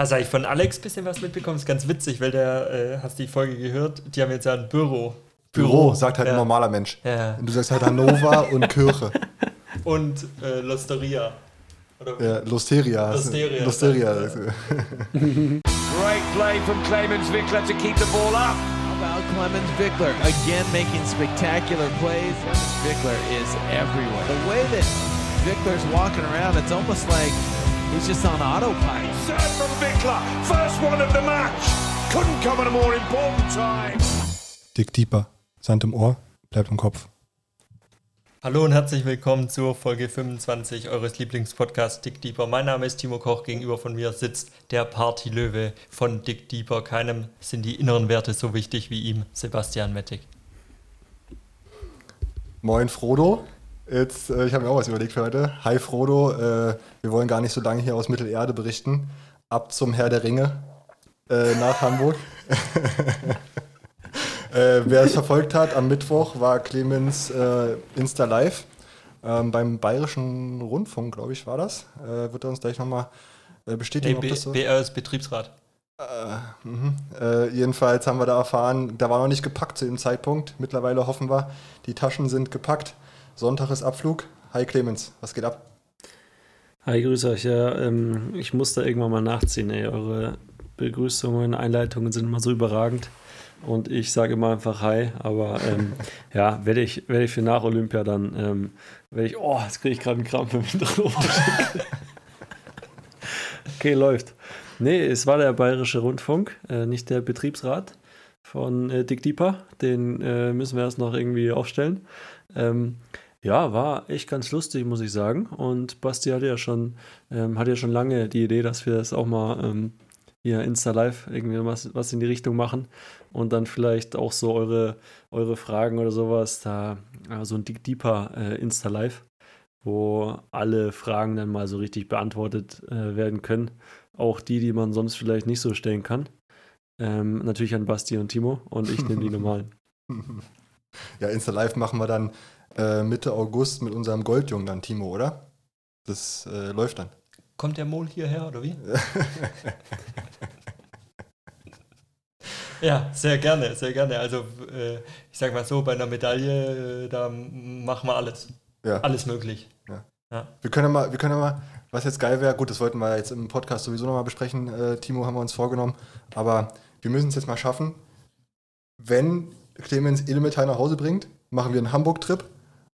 Hast du eigentlich von Alex ein bisschen was mitbekommen? Das ist ganz witzig, weil der, äh, hast die Folge gehört, die haben jetzt ja ein Büro. Büro, sagt halt ja. ein normaler Mensch. Ja. Und du sagst halt Hannover und Kirche. Und äh, Losteria. Oder Ja, Lusteria. Lusteria. Lusteria. Great play from Clemens Wickler to keep the ball up. How about Clemens Vickler again making spectacular plays? Vickler is everywhere. The way that Vickler's walking around, it's almost like he's just on autopilot. Serve from Wickler. First one of the match. Couldn't come at a more important time. Dick Deeper. Sand im Ohr, bleibt im Kopf. Hallo und herzlich willkommen zur Folge 25 eures Lieblingspodcasts Dick Deeper. Mein Name ist Timo Koch, gegenüber von mir sitzt der Partylöwe von Dick Deeper. Keinem sind die inneren Werte so wichtig wie ihm, Sebastian Mettig. Moin Frodo. Jetzt, äh, ich habe mir auch was überlegt für heute. Hi Frodo, äh, wir wollen gar nicht so lange hier aus Mittelerde berichten. Ab zum Herr der Ringe äh, nach Hamburg. äh, wer es verfolgt hat, am Mittwoch war Clemens äh, Insta Live ähm, beim Bayerischen Rundfunk, glaube ich, war das. Äh, wird er uns gleich nochmal äh, bestätigen, ob B das so BR ist Betriebsrat. Mhm. Äh, jedenfalls haben wir da erfahren, da war noch nicht gepackt zu dem Zeitpunkt. Mittlerweile hoffen wir, die Taschen sind gepackt. Sonntag ist Abflug. Hi Clemens, was geht ab? Hi, grüß euch. Ja, ähm, ich muss da irgendwann mal nachziehen. Ey. Eure Begrüßungen, Einleitungen sind immer so überragend. Und ich sage immer einfach Hi. Aber ähm, ja, werde ich, werde ich für nach Olympia dann, ähm, werde ich, oh, jetzt kriege ich gerade einen Krampf im hinteren. Okay, läuft. Nee, es war der Bayerische Rundfunk, äh, nicht der Betriebsrat von äh, Dick Deeper. Den äh, müssen wir erst noch irgendwie aufstellen. Ähm, ja, war echt ganz lustig, muss ich sagen. Und Basti hatte ja schon, ähm, hatte ja schon lange die Idee, dass wir das auch mal ähm, hier Insta Live irgendwie was, was in die Richtung machen und dann vielleicht auch so eure, eure Fragen oder sowas, da ja, so ein Dick Deeper äh, Insta Live, wo alle Fragen dann mal so richtig beantwortet äh, werden können. Auch die, die man sonst vielleicht nicht so stellen kann. Ähm, natürlich an Basti und Timo und ich nehme die normalen. Ja, Insta Live machen wir dann äh, Mitte August mit unserem Goldjungen dann, Timo, oder? Das äh, läuft dann. Kommt der Mol hierher oder wie? ja, sehr gerne, sehr gerne. Also äh, ich sag mal so, bei einer Medaille, äh, da machen wir alles. Ja. Alles möglich. Wir können ja mal, wir können ja mal, was jetzt geil wäre, gut, das wollten wir jetzt im Podcast sowieso nochmal besprechen, äh, Timo, haben wir uns vorgenommen, aber wir müssen es jetzt mal schaffen. Wenn Clemens Edelmetall nach Hause bringt, machen wir einen Hamburg-Trip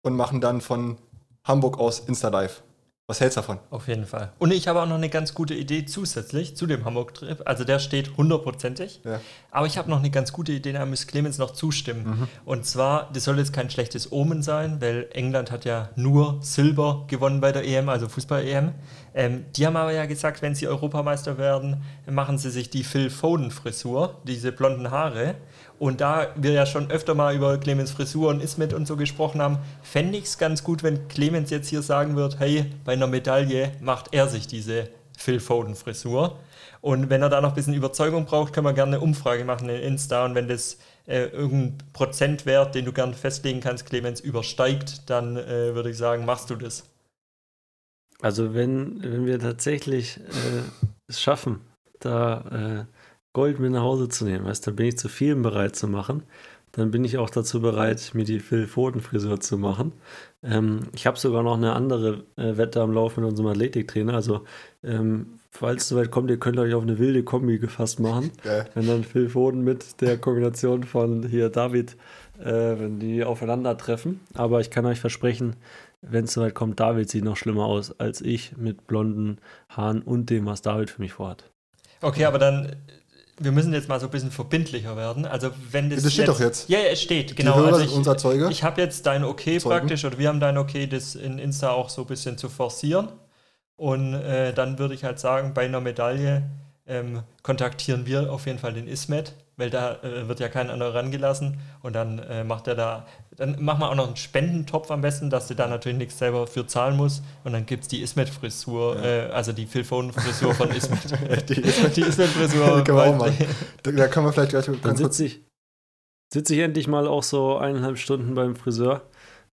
und machen dann von Hamburg aus Insta-Live. Was hältst du davon? Auf jeden Fall. Und ich habe auch noch eine ganz gute Idee zusätzlich zu dem Hamburg-Trip. Also der steht hundertprozentig. Ja. Aber ich habe noch eine ganz gute Idee, da muss Clemens noch zustimmen. Und zwar, das soll jetzt kein schlechtes Omen sein, weil England hat ja nur Silber gewonnen bei der EM, also Fußball-EM. Ähm, die haben aber ja gesagt, wenn sie Europameister werden, machen sie sich die Phil Foden-Frisur, diese blonden Haare. Und da wir ja schon öfter mal über Clemens Frisur und Ismet und so gesprochen haben, fände ich es ganz gut, wenn Clemens jetzt hier sagen wird, hey, bei einer Medaille macht er sich diese Phil Foden-Frisur. Und wenn er da noch ein bisschen Überzeugung braucht, können wir gerne eine Umfrage machen in Insta. Und wenn das äh, irgendein Prozentwert, den du gern festlegen kannst, Clemens, übersteigt, dann äh, würde ich sagen, machst du das. Also wenn, wenn wir tatsächlich äh, es schaffen, da äh, Gold mit nach Hause zu nehmen, weißt, dann bin ich zu vielem bereit zu machen. Dann bin ich auch dazu bereit, mir die Phil Foden Frisur zu machen. Ähm, ich habe sogar noch eine andere äh, Wette am Laufen mit unserem Athletiktrainer. Also ähm, falls es soweit kommt, ihr könnt euch auf eine wilde Kombi gefasst machen. Geil. Wenn dann Phil Foden mit der Kombination von hier David, äh, wenn die aufeinandertreffen. Aber ich kann euch versprechen, wenn es soweit kommt, David sieht noch schlimmer aus als ich mit blonden Haaren und dem, was David für mich vorhat. Okay, aber dann, wir müssen jetzt mal so ein bisschen verbindlicher werden. Also wenn das Das steht doch jetzt. Ja, es steht, genau. Die Hörer also ich, unser Zeuge. Ich habe jetzt dein Okay Zeugen. praktisch, oder wir haben dein Okay, das in Insta auch so ein bisschen zu forcieren. Und äh, dann würde ich halt sagen, bei einer Medaille ähm, kontaktieren wir auf jeden Fall den Ismet, weil da äh, wird ja kein anderer rangelassen. Und dann äh, macht er da, dann machen wir auch noch einen Spendentopf am besten, dass du da natürlich nichts selber für zahlen musst. Und dann gibt es die Ismet-Frisur, äh, also die Phil Foden-Frisur von Ismet. Die Ismet- die Ismet-Frisur. können wir auch machen. Da, da können wir vielleicht gleich Dann ganz kurz. sitze ich, sitz ich endlich mal auch so eineinhalb Stunden beim Friseur,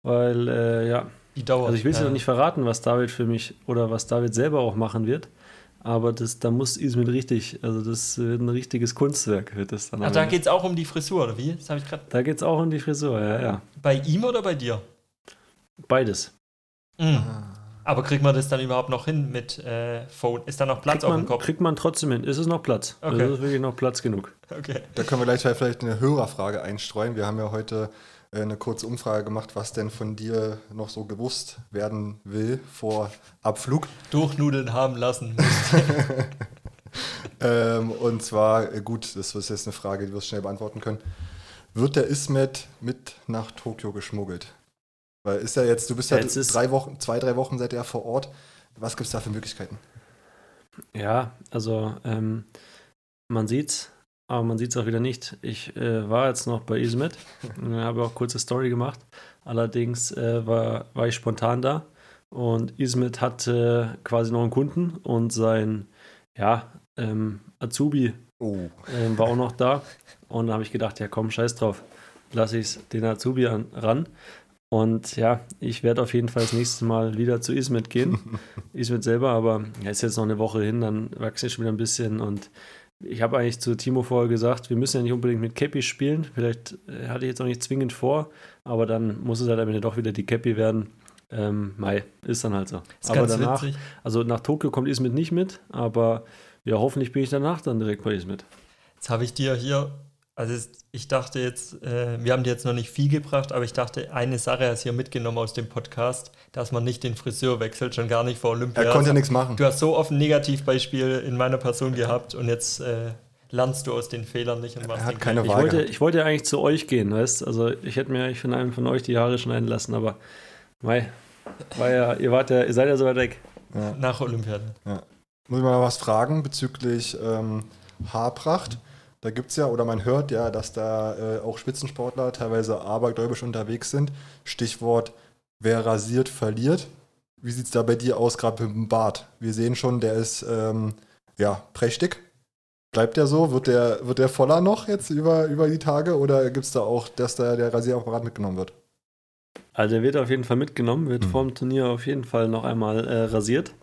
weil, äh, ja, Die dauert. also ich will es ja. ja noch nicht verraten, was David für mich oder was David selber auch machen wird. Aber das, da muss Ismet richtig, also das wird ein richtiges Kunstwerk, wird das dann. Ach, da geht es auch um die Frisur, oder wie? Das habe ich gerade. da geht es auch um die Frisur, ja, ja. Bei ihm oder bei dir? Beides. Mhm. Aber kriegt man das dann überhaupt noch hin mit äh, Phone? Ist da noch Platz Kriegt auf man, dem Kopf? kriegt man trotzdem hin. Ist es noch Platz? Okay. Also ist wirklich noch Platz genug. Okay. Da können wir gleich vielleicht eine Hörerfrage einstreuen. Wir haben ja heute äh, eine kurze Umfrage gemacht, was denn von dir noch so gewusst werden will vor Abflug. Durchnudeln haben lassen. Ähm, und zwar, äh, gut, das ist jetzt eine Frage, die wir schnell beantworten können. Wird der Ismet mit nach Tokio geschmuggelt? Weil ist ja jetzt, du bist ja, Ja, drei Wochen, zwei, drei Wochen seid ihr vor Ort. Was gibt es da für Möglichkeiten? Ja, also ähm, man sieht's, aber man sieht's auch wieder nicht. Ich äh, war jetzt noch bei Ismet, und habe auch kurze Story gemacht. Allerdings äh, war, war ich spontan da und Ismet hatte quasi noch einen Kunden und sein ja, ähm, Azubi Oh, ähm, war auch noch da. Und da habe ich gedacht, ja komm, scheiß drauf, lasse ich den Azubi an, ran. Und ja, ich werde auf jeden Fall das nächste Mal wieder zu Ismet gehen. Ismet selber, aber ja, ist jetzt noch eine Woche hin, dann wachse ich schon wieder ein bisschen. Und ich habe eigentlich zu Timo vorher gesagt, wir müssen ja nicht unbedingt mit Cappy spielen. Vielleicht äh, hatte ich jetzt auch nicht zwingend vor, aber dann muss es halt am Ende doch wieder die Cappy werden. Ähm, Mai, ist dann halt so. Ist aber danach, witzig. also nach Tokio kommt Ismet nicht mit, aber ja, hoffentlich bin ich danach dann direkt bei Ismet. Jetzt habe ich dir hier, also es- ich dachte jetzt, äh, wir haben dir jetzt noch nicht viel gebracht, aber ich dachte, eine Sache hast du hier mitgenommen aus dem Podcast, dass man nicht den Friseur wechselt, schon gar nicht vor Olympia. er konnte ja nichts machen. Du hast so oft ein Negativbeispiel in meiner Person gehabt und jetzt äh, lernst du aus den Fehlern nicht und machst Er hat den keine gleich. Ich Wahl wollte, gehabt. ich wollte ja eigentlich zu euch gehen, weißt Also ich hätte mir eigentlich von einem von euch die Haare schneiden lassen, aber mei, war ja, ihr wart ja, ihr seid ja so weit weg. nach Olympia. Muss ich mal was fragen bezüglich ähm, Haarpracht? Da gibt es ja, oder man hört ja, dass da äh, auch Spitzensportler teilweise abergläubisch unterwegs sind. Stichwort, wer rasiert, verliert. Wie sieht es da bei dir aus, gerade mit dem Bart? Wir sehen schon, der ist ähm, ja prächtig. Bleibt der so? Wird der, wird der voller noch jetzt über, über die Tage? Oder gibt es da auch, dass da der Rasierapparat mitgenommen wird? Also der wird auf jeden Fall mitgenommen, wird Mhm. vorm Turnier auf jeden Fall noch einmal äh, rasiert.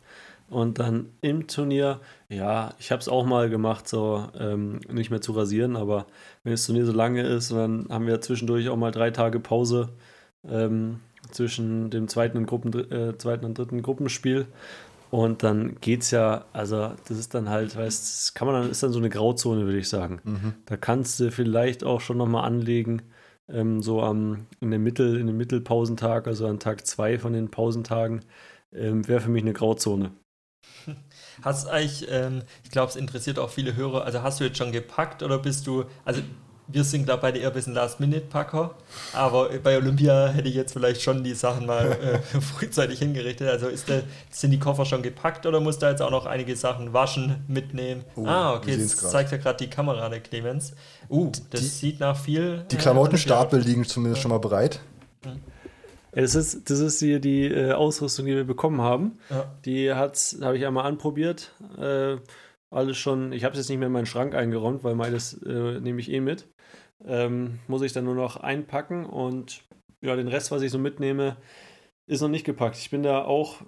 Und dann im Turnier, ja, ich habe es auch mal gemacht, so ähm, nicht mehr zu rasieren, aber wenn das Turnier so lange ist, dann haben wir zwischendurch auch mal drei Tage Pause ähm, zwischen dem zweiten und, Gruppen, äh, zweiten und dritten Gruppenspiel. Und dann geht's ja, also das ist dann halt, weißt das kann man dann, ist dann so eine Grauzone, würde ich sagen. Mhm. Da kannst du vielleicht auch schon nochmal anlegen, ähm, so am, in dem Mittel, in dem Mittelpausentag, also an Tag zwei von den Pausentagen, ähm, wäre für mich eine Grauzone. Hast eigentlich, ähm, ich glaube, es interessiert auch viele Hörer, also hast du jetzt schon gepackt oder bist du, also wir sind, ich, beide eher ein bisschen Last-Minute-Packer, aber bei Olympia hätte ich jetzt vielleicht schon die Sachen mal äh, frühzeitig hingerichtet. Also ist der, sind die Koffer schon gepackt oder musst du jetzt auch noch einige Sachen waschen, mitnehmen? Oh, ah, okay, grad. zeigt ja gerade die Kamera, der Clemens. Uh, das Die- sieht nach viel. Die äh, Klamottenstapel liegen zumindest schon mal bereit. Ja, Das ist, das ist hier die äh, Ausrüstung, die wir bekommen haben. Ja. Die habe ich einmal anprobiert. Äh, alles schon, ich habe es jetzt nicht mehr in meinen Schrank eingeräumt, weil meines äh, nehme ich eh mit. Ähm, muss ich dann nur noch einpacken und ja, den Rest, was ich so mitnehme, ist noch nicht gepackt. Ich bin da auch,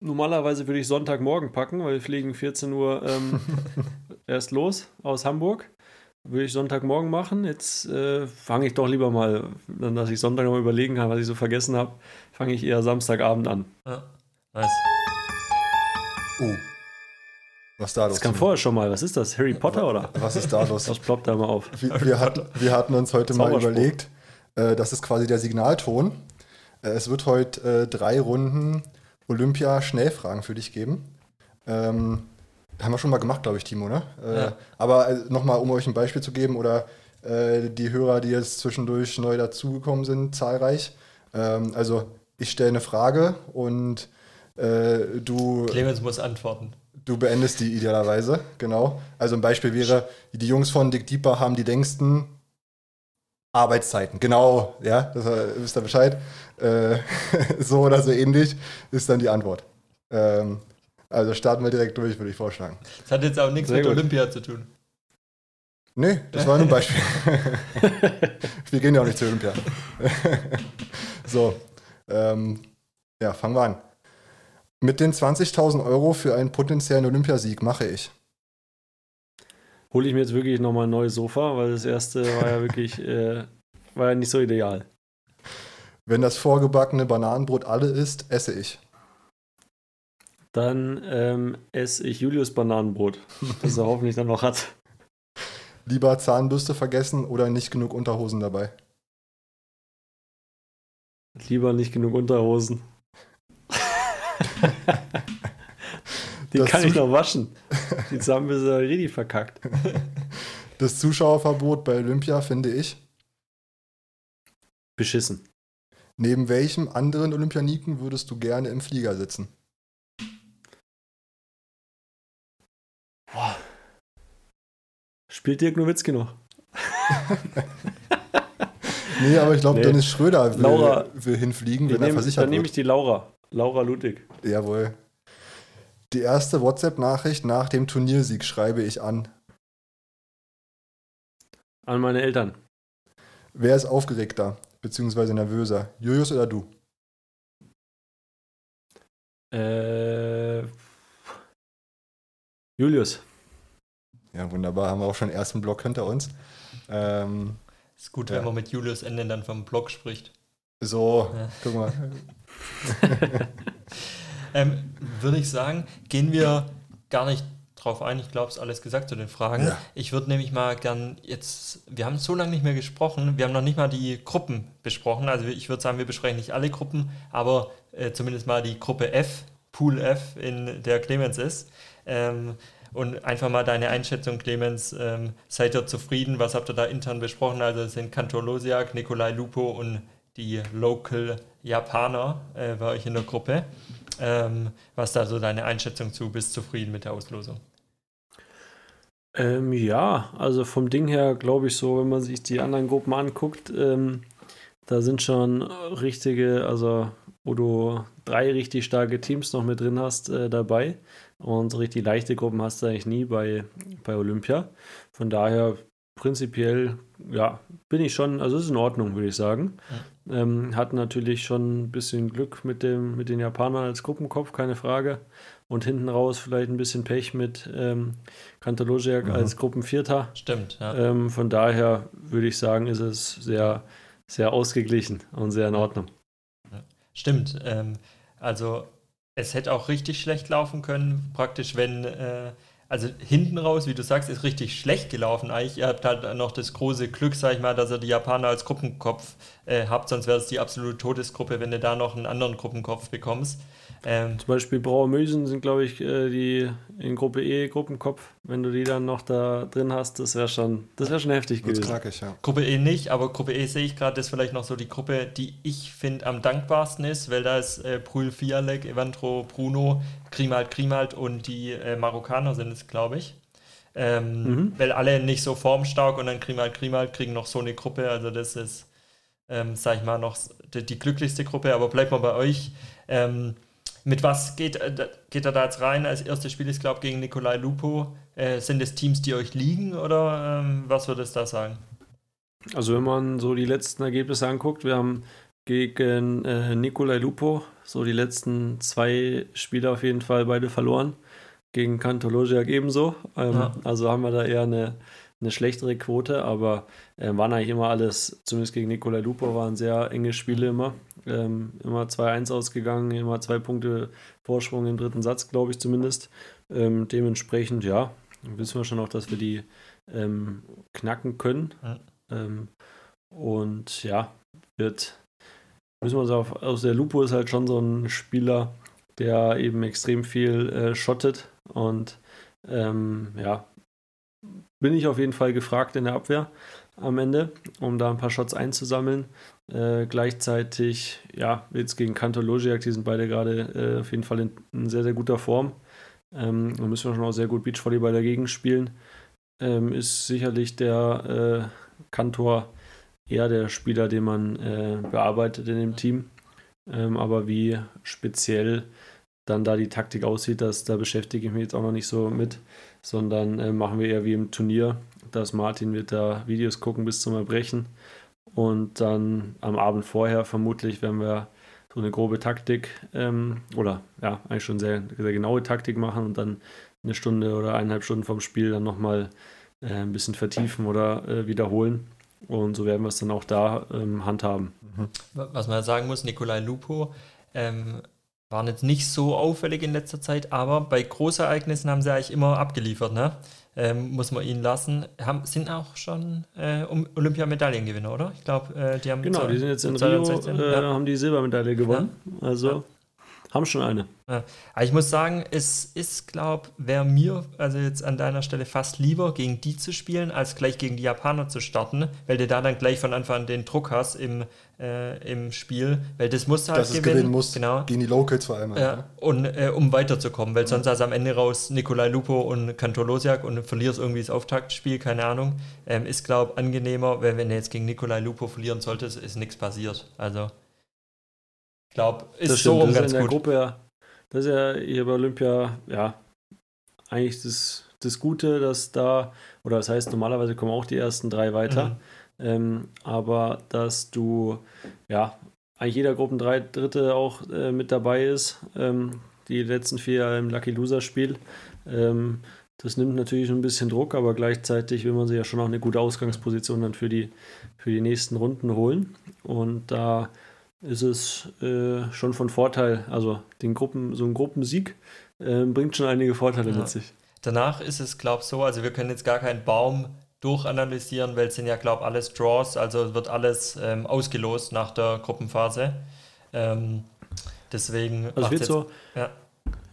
normalerweise würde ich Sonntagmorgen packen, weil wir fliegen 14 Uhr ähm, erst los aus Hamburg. Würde ich Sonntagmorgen machen. Jetzt äh, fange ich doch lieber mal, dann, dass ich Sonntag mal überlegen kann, was ich so vergessen habe, fange ich eher Samstagabend an. Ja. Nice. Oh. Was ist da los? Das kam vorher schon mal. Was ist das? Harry Potter oder? Was ist da los? Das ploppt da mal auf. Wir, wir, hatten, wir hatten uns heute mal überlegt, äh, das ist quasi der Signalton. Äh, es wird heute äh, drei Runden Olympia-Schnellfragen für dich geben. Ähm, haben wir schon mal gemacht, glaube ich, Timo, ne? Äh, Ja. Aber äh, nochmal, um euch ein Beispiel zu geben, oder äh, die Hörer, die jetzt zwischendurch neu dazugekommen sind, zahlreich. Ähm, also, ich stelle eine Frage und äh, du Clemens muss antworten. Du beendest die idealerweise, genau. Also ein Beispiel wäre, die Jungs von Dick Deeper haben die längsten Arbeitszeiten. Genau, ja, das äh, wisst ihr Bescheid. Äh, so oder so ähnlich ist dann die Antwort. Ähm, also starten wir direkt durch, würde ich vorschlagen. Das hat jetzt auch nichts Sehr mit gut. Olympia zu tun. Nee, das war nur ein Beispiel. wir gehen ja auch nicht zur Olympia. so, ähm, ja, fangen wir an. Mit den 20.000 Euro für einen potenziellen Olympiasieg mache ich. Hole ich mir jetzt wirklich nochmal ein neues Sofa, weil das erste war ja wirklich, äh, war ja nicht so ideal. Wenn das vorgebackene Bananenbrot alle ist, esse ich. Dann ähm, esse ich Julius Bananenbrot, das er hoffentlich dann noch hat. Lieber Zahnbürste vergessen oder nicht genug Unterhosen dabei? Lieber nicht genug Unterhosen. Die Das kann ich Zus- noch waschen. Die Zahnbürste ist richtig verkackt. Das Zuschauerverbot bei Olympia finde ich. Beschissen. Neben welchem anderen Olympianiken würdest du gerne im Flieger sitzen? Spielt Dirk Nowitzki noch? Nee, aber ich glaube, Nee. Dennis Schröder will, Laura- will hinfliegen, wenn er nehm, versichert dann nehme wird. ich die Laura. Laura Ludwig. Jawohl. Die erste WhatsApp-Nachricht nach dem Turniersieg schreibe ich an. An meine Eltern. Wer ist aufgeregter bzw. nervöser? Julius oder du? Äh, Julius. Ja, wunderbar. Haben wir auch schon den ersten Block hinter uns. Ähm, Ist gut, Ja. wenn man mit Julius Ende dann vom Blog spricht. so, Ja. guck mal. Ähm, Würde ich sagen, gehen wir gar nicht drauf ein. Ich glaube, es ist alles gesagt zu den Fragen. Ja. Ich würde nämlich mal gern jetzt, wir haben so lange nicht mehr gesprochen, wir haben noch nicht mal die Gruppen besprochen. Also ich würde sagen, wir besprechen nicht alle Gruppen, aber äh, zumindest mal die Gruppe F, Pool F, in der Clemens ist. Ähm, und einfach mal deine Einschätzung, Clemens. Ähm, seid ihr zufrieden? Was habt ihr da intern besprochen? Also es sind Kantor Losiak, Nikolai Lupo und die Local Japaner äh, bei euch in der Gruppe. Ähm, was da so deine Einschätzung zu? Bist zufrieden mit der Auslosung? Ähm, ja, also vom Ding her glaube ich so, wenn man sich die anderen Gruppen anguckt, ähm, da sind schon richtige, also wo du drei richtig starke Teams noch mit drin hast äh, dabei. Und so richtig leichte Gruppen hast du eigentlich nie bei, bei Olympia. Von daher prinzipiell, ja, bin ich schon, also es ist in Ordnung, würde ich sagen. Ähm, hat natürlich schon ein bisschen Glück mit, dem, mit den Japanern als Gruppenkopf, keine Frage. Und hinten raus vielleicht ein bisschen Pech mit ähm, Kantologiak als Gruppenvierter. Stimmt, ja. Ähm, von daher würde ich sagen, ist es sehr, sehr ausgeglichen und sehr in Ordnung. Stimmt. Ähm, also es hätte auch richtig schlecht laufen können, praktisch wenn, äh, also hinten raus, wie du sagst, ist richtig schlecht gelaufen eigentlich. Ihr habt halt noch das große Glück, sag ich mal, dass ihr die Japaner als Gruppenkopf äh, habt, sonst wäre es die absolute Todesgruppe, wenn du da noch einen anderen Gruppenkopf bekommst. Ähm, Zum Beispiel Brauer Mösen sind, glaube ich, äh, die in Gruppe E Gruppenkopf. Wenn du die dann noch da drin hast, das wäre schon, das wäre schon heftig gewesen. knackig, ja. Gruppe E nicht, aber Gruppe E sehe ich gerade, das ist vielleicht noch so die Gruppe, die ich finde am dankbarsten ist, weil da ist äh, Brühl Fialek, Evandro Bruno, Grimald Grimald und die äh, Marokkaner sind es, glaube ich. Ähm, Mhm. Weil alle nicht so formstark und dann Grimald Grimald kriegen noch so eine Gruppe, also das ist, ähm, sag ich mal, noch die, die glücklichste Gruppe, aber bleibt mal bei euch. Ähm, mit was geht, äh, da- geht er da jetzt rein? Als erstes Spiel ist, glaube ich, gegen Nikolai Lupo. Äh, sind es Teams, die euch liegen oder ähm, was würdest du da sagen? Also wenn man so die letzten Ergebnisse anguckt, wir haben gegen äh, Nikolai Lupo so die letzten zwei Spiele auf jeden Fall beide verloren. Gegen Kantologiak ebenso. Ähm, Ja. Also haben wir da eher eine, eine schlechtere Quote, aber äh, waren eigentlich immer alles, zumindest gegen Nikolai Lupo, waren sehr enge Spiele immer. Ähm, immer 2-1 ausgegangen, immer zwei Punkte Vorsprung im dritten Satz, glaube ich zumindest. Ähm, dementsprechend, ja, wissen wir schon auch, dass wir die ähm, knacken können. Ja. Ähm, und ja, wird, müssen wir uns auf, aus der Lupo ist halt schon so ein Spieler, der eben extrem viel äh, schottet und ähm, ja, bin ich auf jeden Fall gefragt in der Abwehr am Ende, um da ein paar Shots einzusammeln. Äh, gleichzeitig, ja, jetzt gegen Kanto Logiak, die sind beide gerade äh, auf jeden Fall in, in sehr, sehr guter Form. Ähm, da müssen wir schon auch sehr gut Beachvolleyball dagegen spielen. Ähm, ist sicherlich der äh, Kantor eher der Spieler, den man äh, bearbeitet in dem Team. Ähm, aber wie speziell dann da die Taktik aussieht, das, da beschäftige ich mich jetzt auch noch nicht so mit, sondern äh, machen wir eher wie im Turnier, dass Martin wird da Videos gucken bis zum Erbrechen und dann am Abend vorher vermutlich, wenn wir so eine grobe Taktik ähm, oder ja, eigentlich schon sehr, sehr genaue Taktik machen und dann eine Stunde oder eineinhalb Stunden vom Spiel dann nochmal äh, ein bisschen vertiefen oder äh, wiederholen. Und so werden wir es dann auch da ähm, handhaben. Was man sagen muss, Nikolai Lupo ähm, waren jetzt nicht so auffällig in letzter Zeit, aber bei Großereignissen haben sie eigentlich immer abgeliefert, ne? Ähm, muss man ihnen lassen. Haben, sind auch schon äh, Olympiamedaillengewinner, oder? Ich glaube, äh, die haben Genau, zwei- die sind jetzt in 2016, Rio, äh, ja. haben die Silbermedaille gewonnen. Also haben schon eine. Ja. Aber ich muss sagen, es ist, glaube wäre mir also jetzt an deiner Stelle fast lieber, gegen die zu spielen, als gleich gegen die Japaner zu starten, weil du da dann gleich von Anfang an den Druck hast im, äh, im Spiel, weil das musst du halt Dass es gewinnen muss. Genau. Gegen die Locals vor allem. halt, Ja, ne? und äh, um weiterzukommen, weil sonst hast du am Ende raus Nikolai Lupo und Kantolosiak und verlierst irgendwie das Auftaktspiel, keine Ahnung. Ähm, ist, glaube angenehmer, weil wenn du jetzt gegen Nikolai Lupo verlieren solltest, ist nichts passiert. Also, ich glaube, ist das so stimmt, das ist ganz in der gut. Gruppe ja, das ist ja hier bei Olympia, ja, eigentlich das, das Gute, dass da, oder das heißt, normalerweise kommen auch die ersten drei weiter, Mhm. ähm, aber dass du, ja, eigentlich jeder Gruppen drei Dritte auch äh, mit dabei ist, ähm, die letzten vier im Lucky Loser Spiel. Ähm, das nimmt natürlich ein bisschen Druck, aber gleichzeitig will man sich ja schon auch eine gute Ausgangsposition dann für die, für die nächsten Runden holen. Und da ist es äh, schon von Vorteil. Also den Gruppen, so ein Gruppensieg äh, bringt schon einige Vorteile Ja. mit sich. Danach ist es, glaube ich, so, also wir können jetzt gar keinen Baum durchanalysieren, weil es sind ja, glaube ich, alles Draws, also wird alles ähm, ausgelost nach der Gruppenphase. Ähm, deswegen. Also es wird jetzt- so, Ja.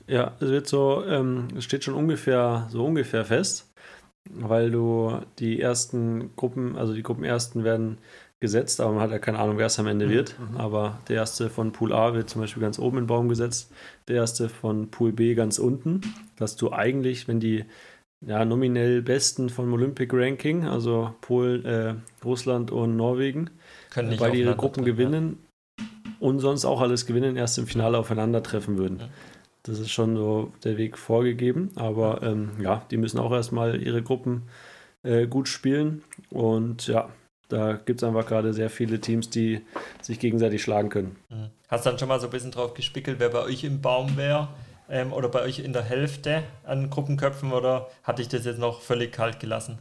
ja, es wird so, ähm, es steht schon ungefähr, so ungefähr fest, weil du die ersten Gruppen, also die Gruppenersten werden gesetzt, aber man hat ja keine Ahnung, wer es am Ende Mhm. wird. Aber der erste von Pool A wird zum Beispiel ganz oben in den Baum gesetzt, der erste von Pool B ganz unten, dass du eigentlich, wenn die ja, nominell Besten vom Olympic Ranking, also Polen, äh, Russland und Norwegen, können nicht beide ihre Gruppen treffen, gewinnen und sonst auch alles gewinnen, erst im Finale aufeinandertreffen würden. Ja. Das ist schon so der Weg vorgegeben, aber ähm, ja, die müssen auch erstmal ihre Gruppen äh, gut spielen und ja, da gibt es einfach gerade sehr viele Teams, die sich gegenseitig schlagen können. Mhm. Hast dann schon mal so ein bisschen drauf gespickelt, wer bei euch im Baum wäre ähm, oder bei euch in der Hälfte an Gruppenköpfen oder hatte ich das jetzt noch völlig kalt gelassen?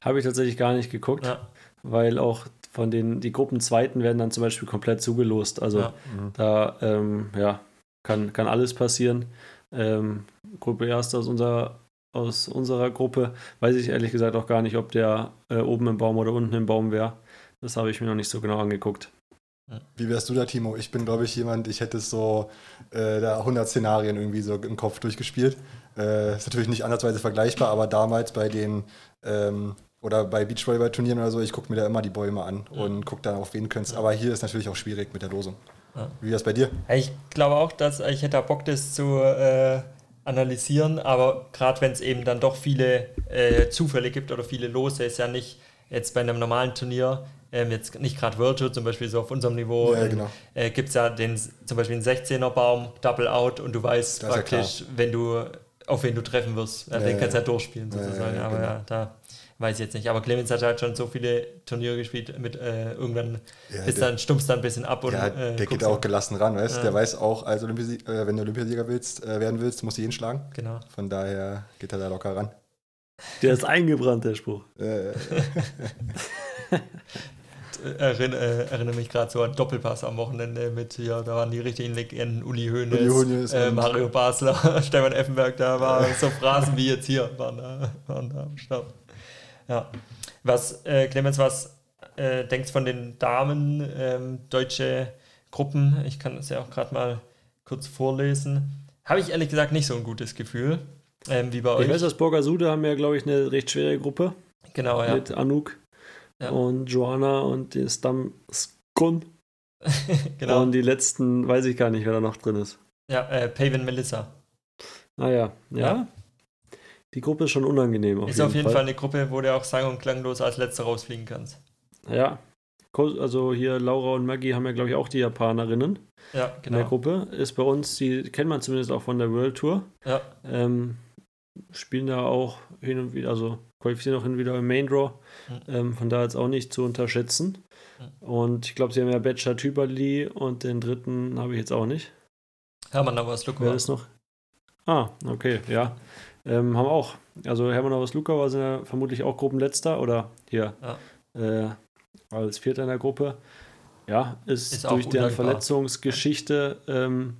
Habe ich tatsächlich gar nicht geguckt, Ja. weil auch von den, die Gruppenzweiten werden dann zum Beispiel komplett zugelost. Also Ja. da ähm, ja, kann, kann alles passieren. Ähm, Gruppe Erste aus, unserer, aus unserer Gruppe weiß ich ehrlich gesagt auch gar nicht, ob der äh, oben im Baum oder unten im Baum wäre. Das habe ich mir noch nicht so genau angeguckt. Wie wärst du da, Timo? Ich bin, glaube ich, jemand, ich hätte so äh, da 100 Szenarien irgendwie so im Kopf durchgespielt. Äh, ist natürlich nicht ansatzweise vergleichbar, aber damals bei den ähm, oder bei Beachvolleyball-Turnieren oder so, ich gucke mir da immer die Bäume an und gucke dann auf wen könnt's. Aber hier ist natürlich auch schwierig mit der Losung. Ja. Wie wär's bei dir? Ja, Ich glaube auch, dass ich hätte da Bock, das zu äh, analysieren, aber gerade wenn es eben dann doch viele äh, Zufälle gibt oder viele Lose, ist ja nicht jetzt bei einem normalen Turnier, ähm, jetzt nicht gerade Tour, zum Beispiel so auf unserem Niveau, Ja, ähm, genau. äh, gibt es ja den, zum Beispiel einen 16er Baum, Double Out und du weißt ist ja praktisch, wenn du auf wen du treffen wirst, ja, Ja, den kannst du ja durchspielen sozusagen, aber genau. ja, da weiß ich jetzt nicht. Aber Clemens hat halt schon so viele Turniere gespielt, mit äh, irgendwann Ja, bist der- dann, stumpfst dann ein bisschen ab und ja, äh, der geht auch gelassen ran, weißt du? Ja. Der weiß auch, als Olympiasi äh, wenn du Olympiasieger willst, äh, werden willst, musst du jeden schlagen. Genau. Von daher geht er da locker ran. Der ist eingebrannt, der Spruch. Äh, Erinner, äh, erinnere mich gerade so an Doppelpass am Wochenende mit hier, da waren die richtigen Legenden, Uli Hoeneß, Uli Hoeneß äh, Mario Basler, Stefan Effenberg, da war so Phrasen wie jetzt hier, waren da, waren da am Start. Ja. Was, äh, Clemens, was äh, denkst von den Damen, ähm, deutsche Gruppen? Ich kann es ja auch gerade mal kurz vorlesen. Habe ich ehrlich gesagt nicht so ein gutes Gefühl, ähm, wie bei Ich euch. weiß, dass Borgasude haben ja, glaube ich, eine recht schwere Gruppe genau, ja. mit Anouk Ja. und Joanna und die Stamskun. genau. Und die letzten weiß ich gar nicht, wer da noch drin ist. ja, äh, Paven Melissa. Naja, ja. Ja. Die Gruppe ist schon unangenehm. Auf ist jeden auf jeden Fall. Fall eine Gruppe, wo du auch sang- und klanglos als letzter rausfliegen kannst. Ja. Also hier Laura und Maggie haben ja, glaube ich, auch die Japanerinnen Ja, in der genau. Gruppe. Ist bei uns, die kennt man zumindest auch von der World Tour. Ja, Ähm, spielen da auch hin und wieder, also qualifizieren auch hin und wieder im Main Draw. Mhm. Ähm, von da jetzt auch nicht zu unterschätzen. Mhm. Und ich glaube, sie haben ja Betscher Tüberli und den dritten habe ich jetzt auch nicht. Hermann Navas Wer Lukowa. ist noch? Ah, okay, ja. Ähm, haben auch. Also Hermann aus Luca war ja vermutlich auch Gruppenletzter oder hier äh, als Vierter in der Gruppe. Ja, ist, Ist durch deren. Verletzungsgeschichte ähm,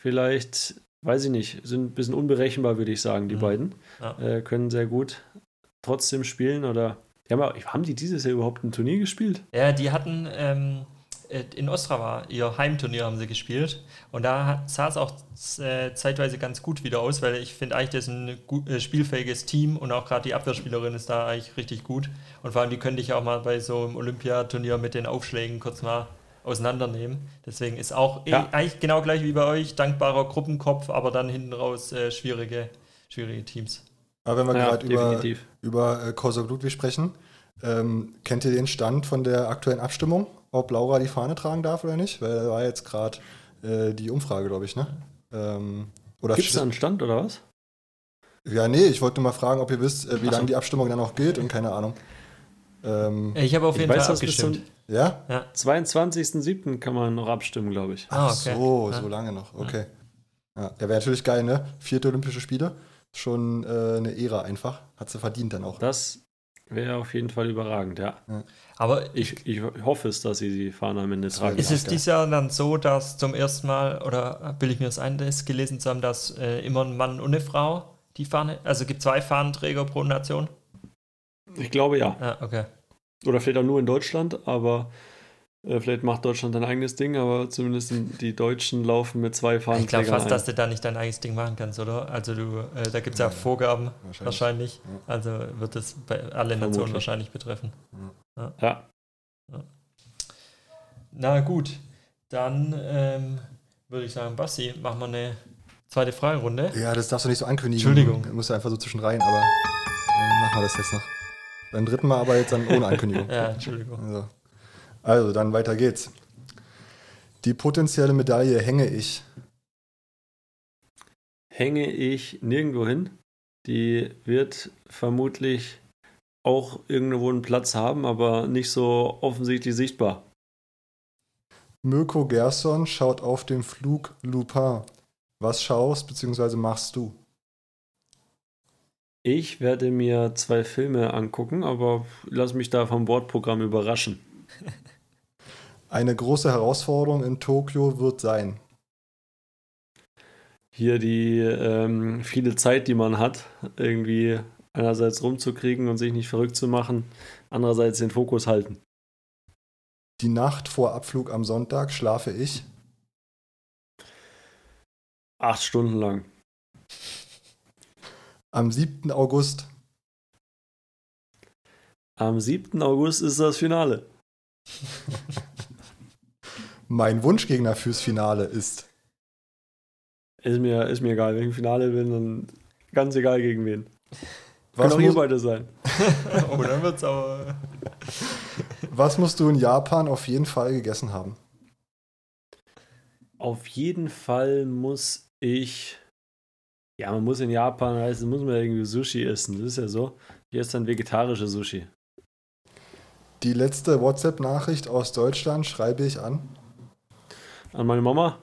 vielleicht, weiß ich nicht, sind ein bisschen unberechenbar, würde ich sagen, die Mhm. beiden. Ja. Äh, können sehr gut trotzdem spielen oder. Ja, aber haben die dieses Jahr überhaupt ein Turnier gespielt? Ja, die hatten ähm, äh, in Ostrava ihr Heimturnier haben sie gespielt und da sah es auch äh, zeitweise ganz gut wieder aus, weil ich finde eigentlich, das ist ein gut, äh, spielfähiges Team und auch gerade die Abwehrspielerin ist da eigentlich richtig gut und vor allem die könnte ich auch mal bei so einem Olympiaturnier mit den Aufschlägen kurz mal auseinandernehmen. Deswegen ist auch Ja. eh, eigentlich genau gleich wie bei euch, dankbarer Gruppenkopf, aber dann hinten raus äh, schwierige, schwierige Teams. Aber wenn wir Ja, gerade über, über äh, Korsok Ludwig sprechen, ähm, kennt ihr den Stand von der aktuellen Abstimmung, ob Laura die Fahne tragen darf oder nicht? Weil da war jetzt gerade äh, die Umfrage, glaube ich, ne? Ähm, oder Gibt es da einen Stand oder was? Ja, nee, ich wollte nur mal fragen, ob ihr wisst, äh, wie so. lange die Abstimmung dann noch gilt und keine Ahnung. Ähm, Ich habe auf jeden weiß, Fall bis abgestimmt. ja? 22.07. kann man noch abstimmen, glaube ich. Ah, Ach okay. so, Ja. so lange noch. Okay. Ja, ja wäre natürlich geil, ne? Vierte Olympische Spiele. Schon äh, eine Ära einfach. Hat sie verdient dann auch. Das wäre auf jeden Fall überragend, ja. Aber Ich, ich hoffe es, dass sie die Fahne am Ende tragen. Ist Ja, es dieses Jahr dann so, dass zum ersten Mal, oder will ich mir das ein, das gelesen zu haben, dass äh, immer ein Mann und eine Frau die Fahne, also gibt zwei Fahnenträger pro Nation? Ich glaube ja. Ja, okay. Oder vielleicht auch nur in Deutschland, aber vielleicht macht Deutschland ein eigenes Ding, aber zumindest die Deutschen laufen mit zwei Ich glaube fast, ein. dass du da nicht dein eigenes Ding machen kannst, oder? Also du, äh, da gibt es ja Vorgaben Wahrscheinlich. wahrscheinlich. Also wird es bei alle Nationen Vermutlich. wahrscheinlich betreffen. Ja, Na gut, dann ähm, würde ich sagen, Basti, machen wir eine zweite Fragerunde. Ja, das darfst du nicht so ankündigen. Entschuldigung. Du musst einfach so zwischen rein, aber äh, machen wir das jetzt noch. Beim dritten Mal aber jetzt dann ohne Ankündigung. Ja, Entschuldigung. Also, also, dann weiter geht's. Die potenzielle Medaille hänge ich. hänge ich nirgendwo hin. Die wird vermutlich auch irgendwo einen Platz haben, aber nicht so offensichtlich sichtbar. Mirko Gerson schaut auf den Flug Lupin. Was schaust bzw. machst du? Ich werde mir zwei Filme angucken, aber lass mich da vom Bordprogramm überraschen. Eine große Herausforderung in Tokio wird sein. Hier die ähm, viele Zeit, die man hat, irgendwie einerseits rumzukriegen und sich nicht verrückt zu machen, andererseits den Fokus halten. Die Nacht vor Abflug am Sonntag schlafe ich. Acht Stunden lang. Am 7. August. Am 7. August ist das Finale. Mein Wunschgegner fürs Finale ist. Ist mir, ist mir egal, wenn ich im Finale bin, dann ganz egal gegen wen. Was, Können auch ihr beide sein. oh, dann wird es aber. was musst du in Japan auf jeden Fall gegessen haben? Auf jeden Fall muss ich. Ja, man muss in Japan, heißt, muss man irgendwie Sushi essen. Das ist ja so. Hier ist dann vegetarische Sushi. Die letzte WhatsApp-Nachricht aus Deutschland schreibe ich an. An meine Mama.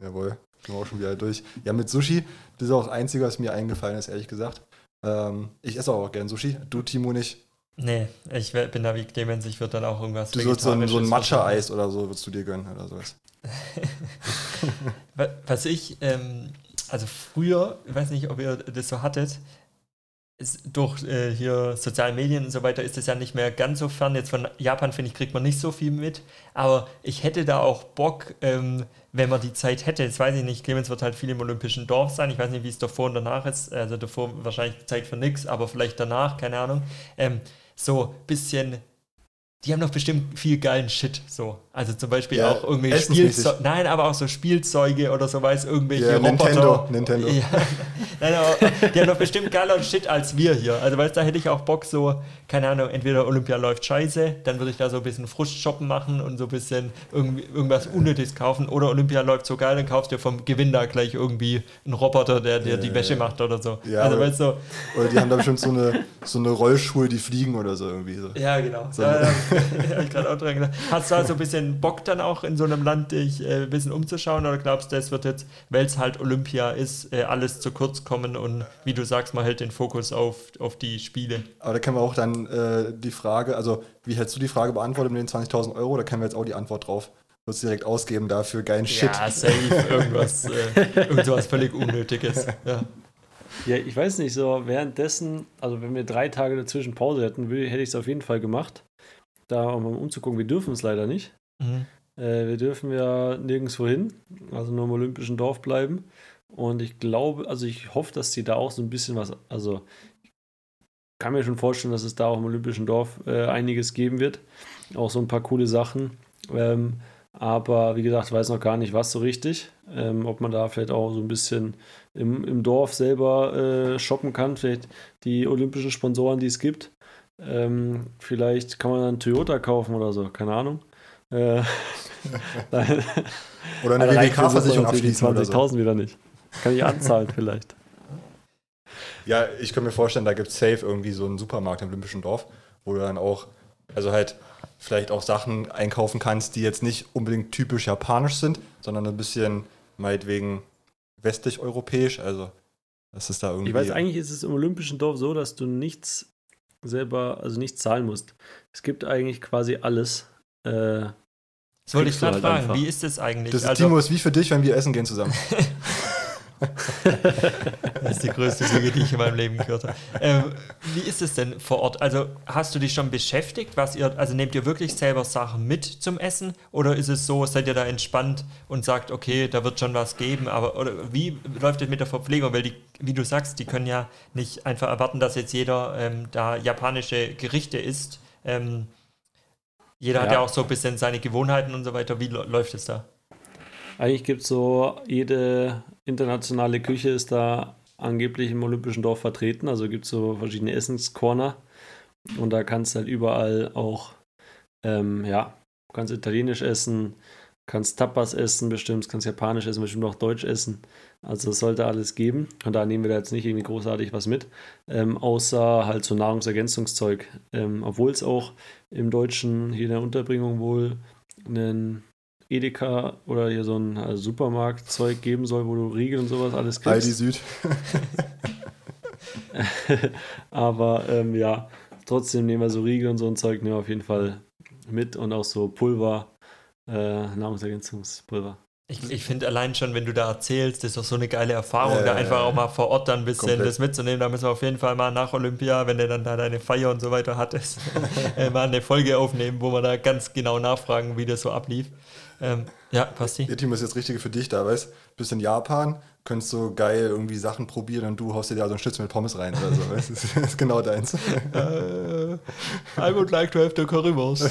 Jawohl, sind wir auch schon wieder durch. Ja, mit Sushi, das ist auch das Einzige, was mir eingefallen ist, ehrlich gesagt. Ähm, ich esse auch gern Sushi. Du, Timo, nicht. Nee, ich bin da wie Clemens, ich würde dann auch irgendwas Du sollst so ein, so ein Matcha-Eis oder so, würdest du dir gönnen oder sowas. Wa- Was ich, ähm, also früher, ich weiß nicht, ob ihr das so hattet, durch äh, hier soziale Medien und so weiter ist es ja nicht mehr ganz so fern. Jetzt von Japan, finde ich, kriegt man nicht so viel mit. Aber ich hätte da auch Bock, ähm, wenn man die Zeit hätte. Jetzt weiß ich nicht, Clemens wird halt viel im Olympischen Dorf sein. Ich weiß nicht, wie es davor und danach ist. Also davor wahrscheinlich Zeit für nichts, aber vielleicht danach, keine Ahnung. Ähm, so ein bisschen, die haben doch bestimmt viel geilen Shit. So. Also zum Beispiel Ja, auch irgendwelche. Spielzeuge. Nein, aber auch so Spielzeuge oder so weiß irgendwelche Ja, Roboter. Nintendo, Nintendo. Ja. Nein, aber die haben doch bestimmt geileren Shit als wir hier. Also weißt du, da hätte ich auch Bock so, keine Ahnung, entweder Olympia läuft scheiße, dann würde ich da so ein bisschen Frustshoppen machen und so ein bisschen irgendwas Unnötiges kaufen. Oder Olympia läuft so geil, dann kaufst du vom Gewinn da gleich irgendwie einen Roboter, der dir die Ja, Wäsche ja. macht oder so. Ja, also weißt du, Oder die haben da bestimmt so eine, so eine Rollschuhe, die fliegen oder so irgendwie. So. Ja, genau. So. Da habe ich gerade auch dran gedacht. Hast du also ein bisschen Bock dann auch in so einem Land dich äh, ein bisschen umzuschauen oder glaubst du, es wird jetzt, weil es halt Olympia ist, äh, alles zu kurz kommen und wie du sagst, man hält den Fokus auf, auf die Spiele? Aber da kennen wir auch dann äh, die Frage, also wie hättest du die Frage beantwortet mit den 20.000 Euro? Da kennen wir jetzt auch die Antwort drauf. Würdest direkt ausgeben dafür geilen Shit. Ja, safe. Irgendwas, äh, irgendwas völlig Unnötiges. Ja. Ja, ich weiß nicht, so währenddessen, also wenn wir drei Tage dazwischen Pause hätten, hätte ich es auf jeden Fall gemacht. Da um umzugucken, wir dürfen es leider nicht. Mhm. Äh, wir dürfen ja nirgendwo hin, also nur im Olympischen Dorf bleiben. Und ich glaube, also ich hoffe, dass die da auch so ein bisschen was, also ich kann mir schon vorstellen, dass es da auch im Olympischen Dorf äh, einiges geben wird. Auch so ein paar coole Sachen. Ähm, aber wie gesagt, weiß noch gar nicht, was so richtig. Ähm, ob man da vielleicht auch so ein bisschen im, im Dorf selber äh, shoppen kann. Vielleicht die olympischen Sponsoren, die es gibt. Ähm, vielleicht kann man dann Toyota kaufen oder so, keine Ahnung. Äh, Oder eine WWK-Versicherung abschließen oder so. 20.000 wieder nicht. Kann ich anzahlen vielleicht. Ja, ich kann mir vorstellen, da gibt es safe irgendwie so einen Supermarkt im Olympischen Dorf, wo du dann auch, also halt vielleicht auch Sachen einkaufen kannst, die jetzt nicht unbedingt typisch japanisch sind, sondern ein bisschen meinetwegen westlich-europäisch. Also, das ist da irgendwie. Ich weiß, eigentlich ist es im Olympischen Dorf so, dass du nichts selber, also nichts zahlen musst. Es gibt eigentlich quasi alles. Äh, Das wollte ich gerade halt fragen. einfach. Wie ist das eigentlich? Das ist, Also- Timo, ist wie für dich, wenn wir essen gehen zusammen. Das ist die größte Lüge, die ich in meinem Leben gehört habe. Ähm, wie ist es denn vor Ort? Also hast du dich schon beschäftigt, was ihr, also nehmt ihr wirklich selber Sachen mit zum Essen oder ist es so, seid ihr da entspannt und sagt, okay, da wird schon was geben, aber oder wie läuft es mit der Verpflegung? Weil die, wie du sagst, die können ja nicht einfach erwarten, dass jetzt jeder ähm, da japanische Gerichte isst. Ähm, jeder hat Ja. ja auch so ein bisschen seine Gewohnheiten und so weiter. Wie läuft es da? eigentlich gibt es so, jede internationale Küche ist da angeblich im Olympischen Dorf vertreten. Also gibt es so verschiedene Essenscorner. Und da kannst du halt überall auch, ähm, ja, kannst italienisch essen, kannst Tapas essen, bestimmt, kannst japanisch essen, bestimmt auch Deutsch essen. Also es sollte alles geben. Und da nehmen wir da jetzt nicht irgendwie großartig was mit, ähm, außer halt so Nahrungsergänzungszeug. Ähm, Obwohl es auch im Deutschen hier in der Unterbringung wohl einen Edeka oder hier so ein äh, Supermarktzeug geben soll, wo du Riegel und sowas alles kriegst. Aldi Süd. Aber ähm, ja, trotzdem nehmen wir so Riegel und so ein Zeug nehmen wir auf jeden Fall mit und auch so Pulver, äh, Nahrungsergänzungspulver. Ich, ich finde allein schon, wenn du da erzählst, das ist doch so eine geile Erfahrung, Ja, da einfach auch mal vor Ort dann ein bisschen Komplett. das mitzunehmen. Da müssen wir auf jeden Fall mal nach Olympia, wenn du dann da deine Feier und so weiter hattest, äh, mal eine Folge aufnehmen, wo wir da ganz genau nachfragen, wie das so ablief. Ähm, ja, Basti. Ihr Team ist jetzt Richtige für dich da, weißt Bist in Japan, könntest so geil irgendwie Sachen probieren und du haust dir da so ein Schnitzel mit Pommes rein oder so, weißt Das ist genau deins. Äh, I would like to have the currywurst.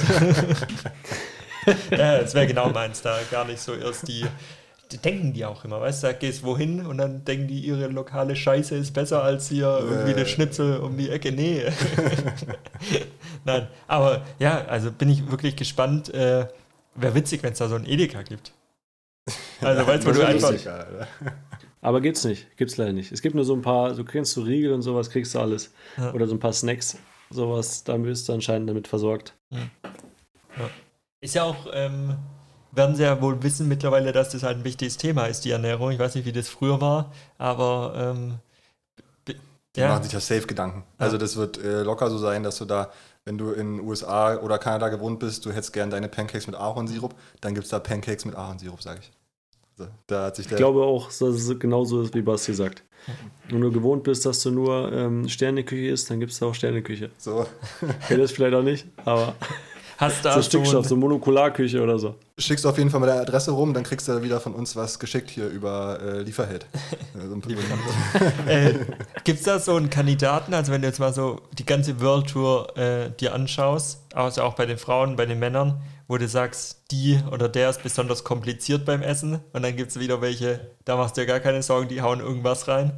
ja, das wäre genau meins, da gar nicht so erst die, die denken die auch immer, weißt du, da gehst wohin und dann denken die, ihre lokale Scheiße ist besser als hier irgendwie Äh. der Schnitzel um die Ecke. Nee. Nein, aber ja, also bin ich wirklich gespannt. Äh, Wäre witzig, wenn es da so ein Edeka gibt. Also, weißt du, du einfach. lustig, Alter. Aber gibt's nicht, gibt's leider nicht. Es gibt nur so ein paar, so kennst du Riegel und sowas, kriegst du alles. Ja. Oder so ein paar Snacks, sowas, da wirst du anscheinend damit versorgt. Ist ja auch, ähm, werden sie ja wohl wissen mittlerweile, dass das halt ein wichtiges Thema ist, die Ernährung. Ich weiß nicht, wie das früher war, aber ähm, Die ja, machen sich ja safe Gedanken. Also das wird äh, locker so sein, dass du da, wenn du in USA oder Kanada gewohnt bist, du hättest gern deine Pancakes mit Ahornsirup, dann gibt es da Pancakes mit Ahornsirup, sage ich. Also, da hat sich Ich glaube auch, dass es genauso ist, wie Basti sagt. Wenn du gewohnt bist, dass du nur ähm, Sterneküche isst, dann gibt es auch Sterneküche. so. Kennt das vielleicht auch nicht, aber hast da so ein- so Monokularküche oder so. Schickst du auf jeden Fall mal deine Adresse rum, dann kriegst du wieder von uns was geschickt hier über äh, Lieferheld. Also, äh, Gibt es da so einen Kandidaten, also wenn du jetzt mal so die ganze World Tour äh, dir anschaust, also auch bei den Frauen, bei den Männern, wo du sagst, die oder der ist besonders kompliziert beim Essen und dann gibt es wieder welche, da machst du dir gar keine Sorgen, die hauen irgendwas rein.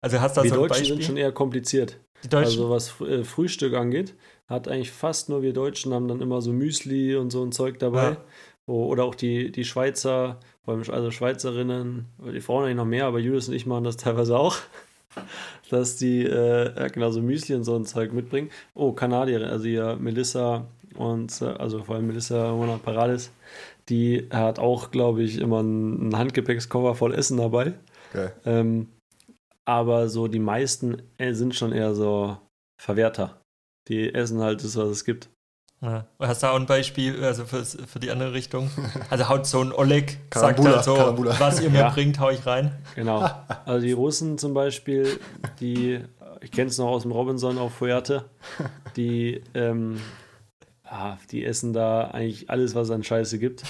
Also hast du da Die so ein Deutschen Beispiel? sind schon eher kompliziert. die Deutschen? Also was äh, Frühstück angeht, hat eigentlich fast nur wir Deutschen haben dann immer so Müsli und so ein Zeug dabei. Ja. Oder auch die, die Schweizer, vor allem also Schweizerinnen, die Frauen eigentlich noch mehr, aber Julius und ich machen das teilweise auch, dass die äh, genau so Müsli und so ein Zeug mitbringen. Oh, Kanadierin, also hier Melissa und äh, also vor allem Melissa Mona Paradis, die hat auch, glaube ich, immer einen Handgepäckskoffer voll Essen dabei. Geil. Ähm, aber so die meisten äh, sind schon eher so Verwerter. Die essen halt das, was es gibt. Ja. Hast du auch ein Beispiel also für, für die andere Richtung? Also haut so ein Oleg, sagt Karambula, halt so, Karambula. was ihr mir Ja. bringt, hau ich rein. Genau. Also die Russen zum Beispiel, die, ich kenne es noch aus dem Robinson auf Fuerte, die, ähm, ja, die essen da eigentlich alles, was es an Scheiße gibt.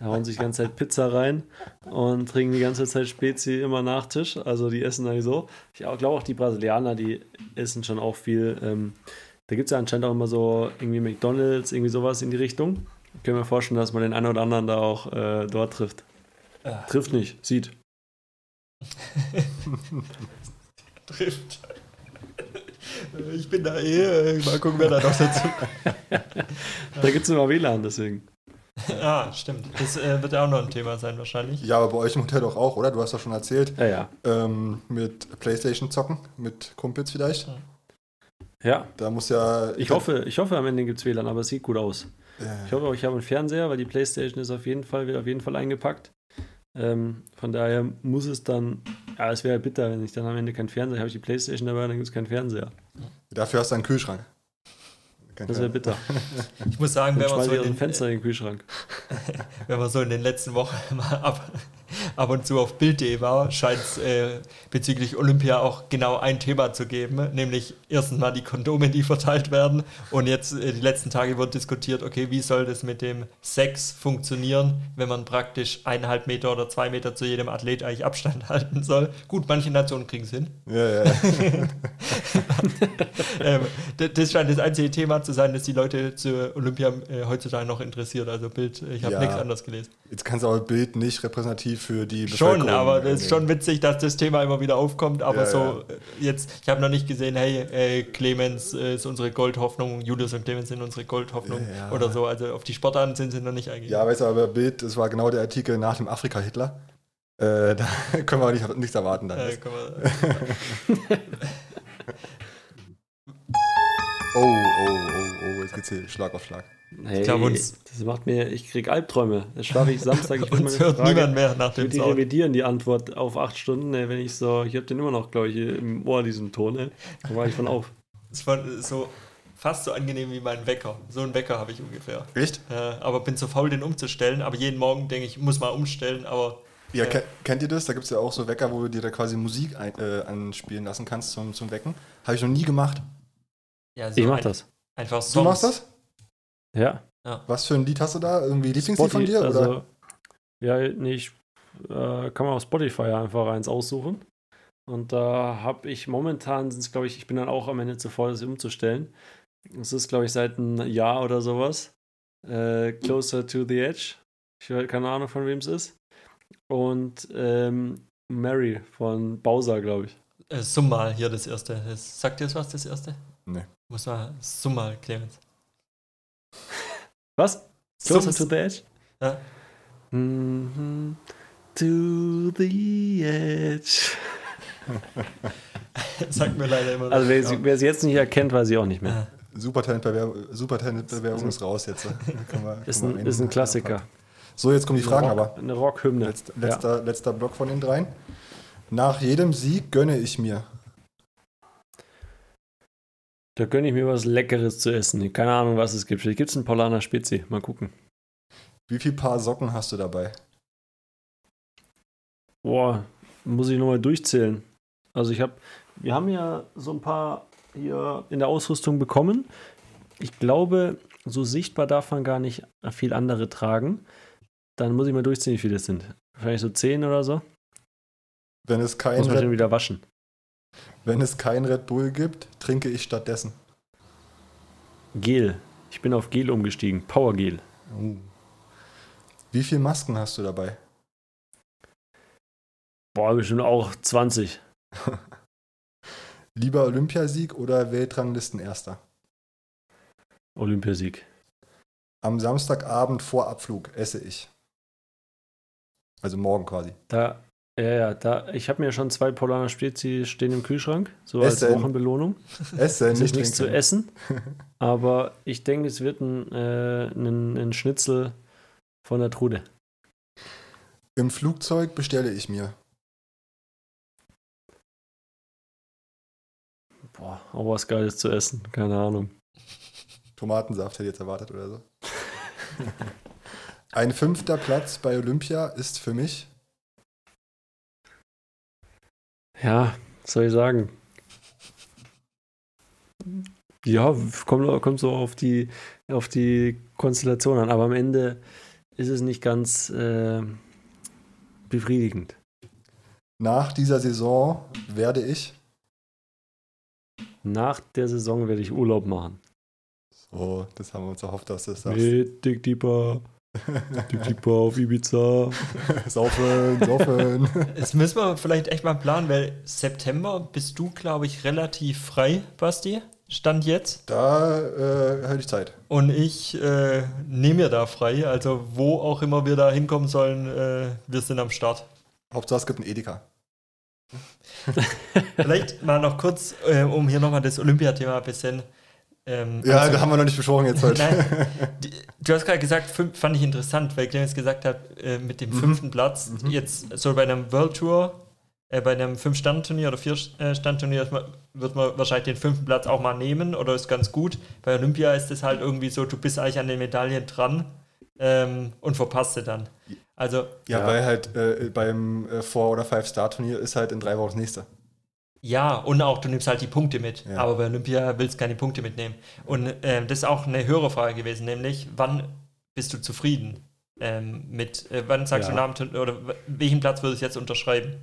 Da hauen sich die ganze Zeit Pizza rein und trinken die ganze Zeit Spezi immer Nachtisch. Also die essen eigentlich so. Ich glaube auch die Brasilianer, die essen schon auch viel. Ähm, da gibt es ja anscheinend auch immer so irgendwie McDonalds, irgendwie sowas in die Richtung. Ich kann mir vorstellen, dass man den einen oder anderen da auch äh, dort trifft. Ja. Trifft nicht, sieht. Trifft. Ich bin da eh, mal gucken, wer da noch dazu. Da gibt es immer WLAN, deswegen. Ah, stimmt. Das äh, wird ja auch noch ein Thema sein wahrscheinlich. Ja, aber bei euch im Hotel doch auch, oder? Du hast doch schon erzählt. Ja, ja. Ähm, mit Playstation zocken, mit Kumpels vielleicht. Ja, Da muss ja. ich hoffe, ich hoffe am Ende gibt es WLAN, aber es sieht gut aus. Äh, Ich hoffe auch, ich habe einen Fernseher, weil die Playstation ist auf jeden Fall, wird auf jeden Fall eingepackt. Ähm, von daher muss es dann, ja, es wäre bitter, wenn ich dann am Ende keinen Fernseher habe, ich die Playstation dabei, dann gibt es keinen Fernseher. dafür hast du einen Kühlschrank. Kein Das wäre bitter. Ich muss sagen, wenn man, so in den, Fenster in den Kühlschrank. wenn man so in den letzten Wochen mal ab, ab und zu auf Bild.de war, scheint es äh, bezüglich Olympia auch genau ein Thema zu geben, nämlich erstens mal die Kondome, die verteilt werden und jetzt äh, die letzten Tage wird diskutiert, okay, wie soll das mit dem Sex funktionieren, wenn man praktisch eineinhalb Meter oder zwei Meter zu jedem Athlet eigentlich Abstand halten soll. Gut, manche Nationen kriegen es hin. Ja, ja. ähm, das scheint das einzige Thema zu sein, das die Leute zu Olympia äh, heutzutage noch interessiert. Also Bild, ich habe Ja. nichts anderes gelesen. Jetzt kannst du aber Bild nicht repräsentativ für die Schon, Bevölkerung aber das ist schon witzig, dass das Thema immer wieder aufkommt. Aber Ja, so ja. äh, jetzt, ich habe noch nicht gesehen, hey, äh, Clemens äh, ist unsere Goldhoffnung, Julius und Clemens sind unsere Goldhoffnung Ja, oder so. Also auf die Sportarten sind sie noch nicht eingegangen. Ja, weißt du, aber Bild, das war genau der Artikel nach dem Afrika-Hitler. Äh, da können wir auch nicht, nichts erwarten dann. Oh, oh, oh, oh, jetzt geht's hier Schlag auf Schlag. Hey, glaub, uns- das macht mir, ich krieg Albträume. Das schlafe ich Samstag. Ich will meine hört Frage- niemand mehr nach Ich dem die Sound. revidieren, die Antwort auf acht Stunden, wenn ich so, ich habe den immer noch, glaube ich, im Ohr, diesen Ton, ey. Da war ich von auf. Es war so fast so angenehm wie mein Wecker. So einen Wecker habe ich ungefähr. Echt? Äh, aber bin zu faul, den umzustellen. Aber jeden Morgen denke ich, muss mal umstellen. Aber Ja, Ja. ke- kennt ihr das? Da gibt es ja auch so Wecker, wo du dir da quasi Musik ein, äh, anspielen lassen kannst zum, zum Wecken. Habe ich noch nie gemacht. ja, so Ich mach ein- das. Einfach Songs. Du machst das? Ja. Was für ein Lied hast du da? Irgendwie Lieblingslied von dir? oder? Also, ja, nee, ich äh, kann man auf Spotify einfach eins aussuchen. Und da habe ich momentan, sind es glaube ich, ich bin dann auch am Ende zu voll, das umzustellen. Es ist, glaube ich, seit einem Jahr oder sowas. Äh, Closer to the Edge. Ich habe keine Ahnung, von wem es ist. Und ähm, Mary von Bowser, glaube ich. Äh, summ mal hier das erste. Sagt dir das was, das erste? Nee. Muss mal, summ mal, Clemens. Was? Closer Summ's- to the Edge? Ja. Mhm. To the Edge. Sagt mir leider immer Also wer sie jetzt nicht erkennt, weiß ich auch nicht mehr. Ja. Supertalent-Bewerbung Supertalent ist raus jetzt. Wir- Ist ein, ist ein Klassiker. So, jetzt kommen die Fragen Eine Rock- aber. Eine Rockhymne. Letz, letzter, letzter Block von den dreien. Nach jedem Sieg gönne ich mir. Da gönne ich mir was Leckeres zu essen. Keine Ahnung, was es gibt. Vielleicht gibt es einen Paulaner Spezi. Mal gucken. Wie viel Paar Socken hast du dabei? Boah, muss ich nochmal durchzählen. Also ich habe, wir haben ja so ein paar hier in der Ausrüstung bekommen. Ich glaube, so sichtbar darf man gar nicht viel andere tragen. Dann muss ich mal durchzählen, wie viele es sind. Wahrscheinlich so zehn oder so. Wenn es kein Muss man Red, wieder waschen. Wenn es kein Red Bull gibt, trinke ich stattdessen. Gel. Ich bin auf Gel umgestiegen. Powergel. Oh. Wie viele Masken hast du dabei? Boah, bestimmt auch 20. Lieber Olympiasieg oder Weltranglistenerster? Olympiasieg. Am Samstagabend vor Abflug esse ich. Also morgen quasi. Da, ja, ja, da, ich habe mir schon zwei Polaner Spezi stehen im Kühlschrank, so als Essen. Wochenbelohnung. Essen, nicht nichts zu trinken. essen, aber ich denke, es wird ein, äh, ein, ein Schnitzel von der Trude. Im Flugzeug bestelle ich mir. Boah, auch was Geiles zu essen, keine Ahnung. Tomatensaft hätte ich jetzt erwartet oder so. Ein fünfter Platz bei Olympia ist für mich Ja, was soll ich sagen? Ja, kommt, kommt so auf die, auf die Konstellation an, aber am Ende ist es nicht ganz äh, befriedigend. nach dieser Saison werde ich. Nach der Saison werde ich Urlaub machen. So, das haben wir uns erhofft, dass das sagst. Mit Dick Deeper, Dick Deeper auf Ibiza. saufen, saufen. Das müssen wir vielleicht echt mal planen, weil September bist du, glaube ich, relativ frei, Basti. Stand jetzt. Da äh, hätte ich Zeit. Und ich äh, nehme mir da frei. Also, wo auch immer wir da hinkommen sollen, äh, wir sind am Start. Hauptsache es gibt einen Edeka. Vielleicht mal noch kurz, äh, um hier nochmal das Olympiathema ein bisschen. Ähm, Ja, anzu- da haben wir noch nicht besprochen jetzt heute. Nein, du hast gerade gesagt, fünf, fand ich interessant, weil Clemens gesagt hat, äh, mit dem fünften Platz, jetzt so bei einem World Tour, äh, bei einem Fünf-Stand-Turnier oder Vier-Stand-Turnier wird man wahrscheinlich den fünften Platz auch mal nehmen oder ist ganz gut. Bei Olympia ist es halt irgendwie so, du bist eigentlich an den Medaillen dran ähm, und verpasst sie dann. Also, Ja, Ja. weil halt äh, beim äh, Four- oder Five-Star-Turnier ist halt in drei Wochen das nächste. Ja, und auch du nimmst halt die Punkte mit. Ja. Aber bei Olympia willst du keine Punkte mitnehmen. Und ähm, das ist auch eine höhere Frage gewesen, nämlich, wann bist du zufrieden? Ähm, mit, äh, wann sagst Ja. du Namen oder welchen Platz würdest du jetzt unterschreiben?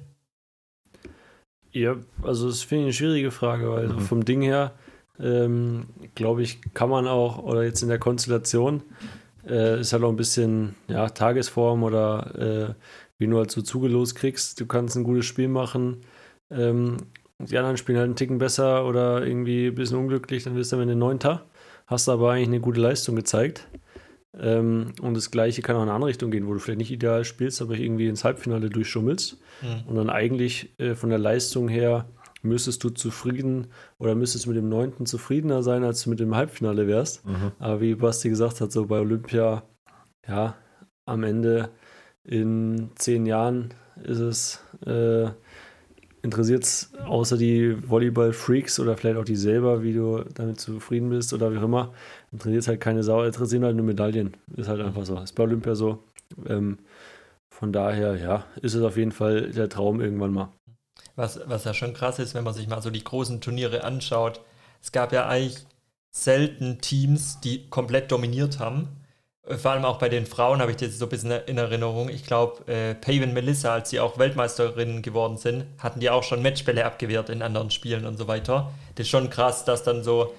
Ja, also das finde ich eine schwierige Frage, weil vom Ding her, ähm, glaube ich, kann man auch, oder jetzt in der Konstellation, äh, ist halt auch ein bisschen ja, Tagesform oder äh, wie du halt so zugelost kriegst. Du kannst ein gutes Spiel machen. Ähm, die anderen spielen halt einen Ticken besser oder irgendwie ein bisschen unglücklich, dann wirst du am Ende Neunter. Hast aber eigentlich eine gute Leistung gezeigt. Ähm, und das Gleiche kann auch in eine andere Richtung gehen, wo du vielleicht nicht ideal spielst, aber irgendwie ins Halbfinale durchschummelst. Hm. Und dann eigentlich äh, von der Leistung her müsstest du zufrieden oder müsstest mit dem Neunten zufriedener sein, als du mit dem Halbfinale wärst. Aber wie Basti gesagt hat, so bei Olympia, ja, am Ende in zehn Jahren ist es, äh, interessiert es außer die Volleyball-Freaks oder vielleicht auch die selber, wie du damit zufrieden bist oder wie auch immer, interessiert halt keine Sau, interessieren halt nur Medaillen. Ist halt einfach so. Ist bei Olympia so. Ähm, von daher, ja, ist es auf jeden Fall der Traum irgendwann mal. Was, was ja schon krass ist, wenn man sich mal so die großen Turniere anschaut. Es gab ja eigentlich selten Teams, die komplett dominiert haben. Vor allem auch bei den Frauen habe ich das so ein bisschen in Erinnerung. Ich glaube, äh, Paven Melissa, als sie auch Weltmeisterinnen geworden sind, hatten die auch schon Matchbälle abgewehrt in anderen Spielen und so weiter. Das ist schon krass, dass dann so,